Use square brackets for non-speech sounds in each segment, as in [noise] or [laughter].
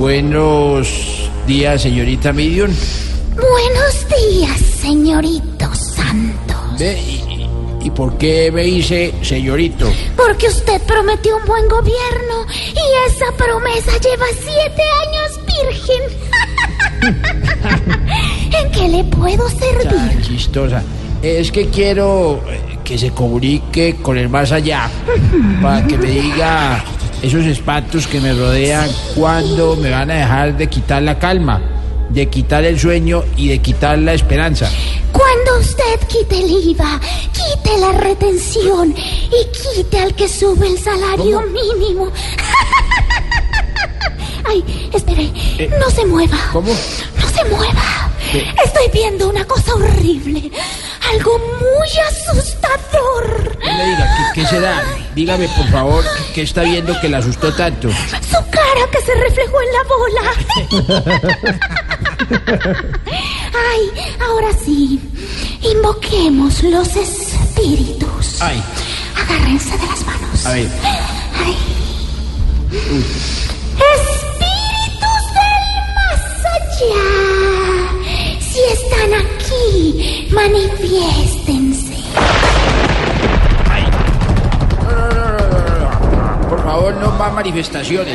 Buenos días, señorita Midion. Buenos días, señorito Santos. Ve, ¿Y, y por qué me dice señorito? Porque usted prometió un buen gobierno y esa promesa lleva siete años virgen. [laughs] ¿En qué le puedo Tan servir? chistosa. Es que quiero eh, que se comunique con el más allá para que me diga esos espantos que me rodean cuando me van a dejar de quitar la calma, de quitar el sueño y de quitar la esperanza. Cuando usted quite el IVA, quite la retención y quite al que sube el salario mínimo. [laughs] Ay, espere, no se mueva. ¿Cómo? No se mueva. ¿Qué? Estoy viendo una cosa horrible. Algo muy asustador. No me diga, ¿qué, qué será? Dígame, por favor, ¿qué, está viendo que la asustó tanto? Su cara que se reflejó en la bola. Ay, ahora sí. Invoquemos los espíritus. Ay, Agárrense de las manos. a ver. Ay. Espíritus del más allá. Si están aquí, manifiéstense. Favor, no más manifestaciones.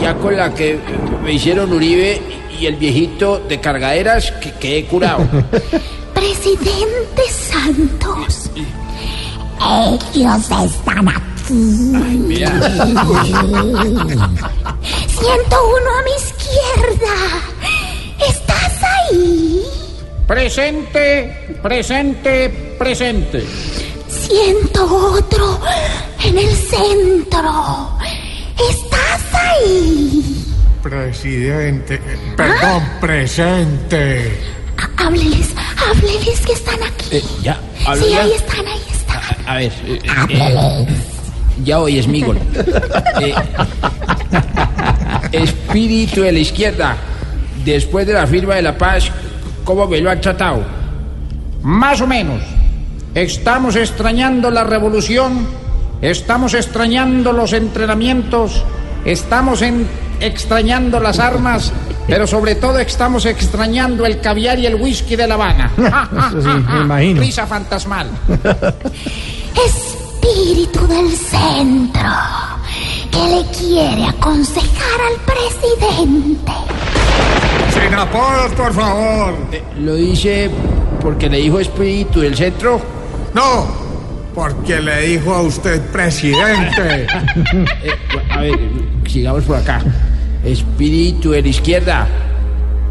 Ya con la que me hicieron Uribe y el viejito de cargaderas, que quedé curado. [laughs] Presidente Santos. Ellos están aquí. Mira, [laughs] 101 a mi izquierda. ¿Estás ahí? Presente, presente, presente. Siento otro en el centro. ¿Estás ahí? Presidente, perdón, presente. Há- Hábleles, hábleles que están aquí. eh, ya, hablo sí, ya. ahí están, ahí están. A ver, eh, eh, ya hoy es Migol. [laughs] Eh, espíritu de la izquierda, después de la firma de la paz, ¿cómo me lo han tratado? Más o menos. Estamos extrañando la revolución, estamos extrañando los entrenamientos, estamos en- extrañando las armas, pero sobre todo estamos extrañando el caviar y el whisky de La Habana. [laughs] Risa fantasmal. [laughs] Espíritu del centro que le quiere aconsejar al presidente. Sin apodos, por favor. ¿Lo dice porque le dijo espíritu del centro? No, porque le dijo a usted presidente. [laughs] Eh, a ver, sigamos por acá. Espíritu de la izquierda,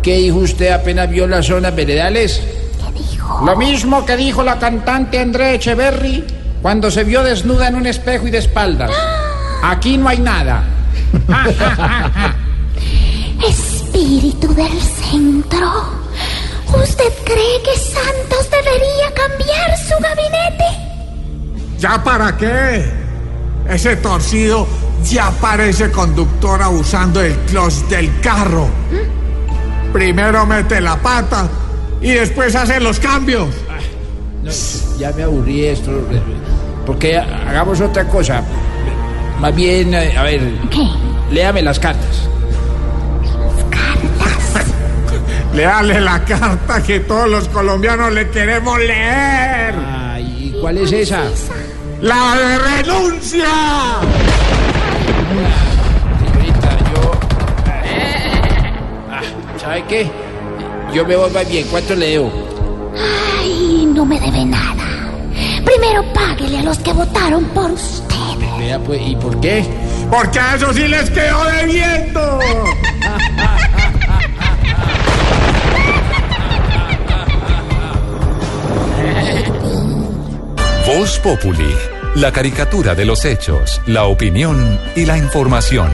¿qué dijo usted apenas vio las zonas veredales? ¿Qué dijo? Lo mismo que dijo la cantante Andrea Echeverry cuando se vio desnuda en un espejo y de espaldas. [gasps] Aquí no hay nada. [laughs] Espíritu del centro. ¿Usted cree que Santos debería cambiar su gabinete? ¿Ya para qué? Ese torcido ya parece conductor abusando del clutch del carro. Primero mete la pata y después hace los cambios. No, ya me aburrí esto. Porque hagamos otra cosa. Más bien, eh, a ver, ¿Qué? léame las cartas. Leale la carta que todos los colombianos le queremos leer. Ay, ¿y cuál es esa? La de renuncia. Señorita, yo. Ah, ¿Sabe qué? Yo me voy más bien. ¿Cuánto le debo? Ay, no me debe nada. Primero páguele a los que votaron por usted. Vea, pues, ¿y por qué? Porque a eso sí les quedó debiendo. [laughs] Voz Populi, La caricatura de los hechos, la opinión y la información.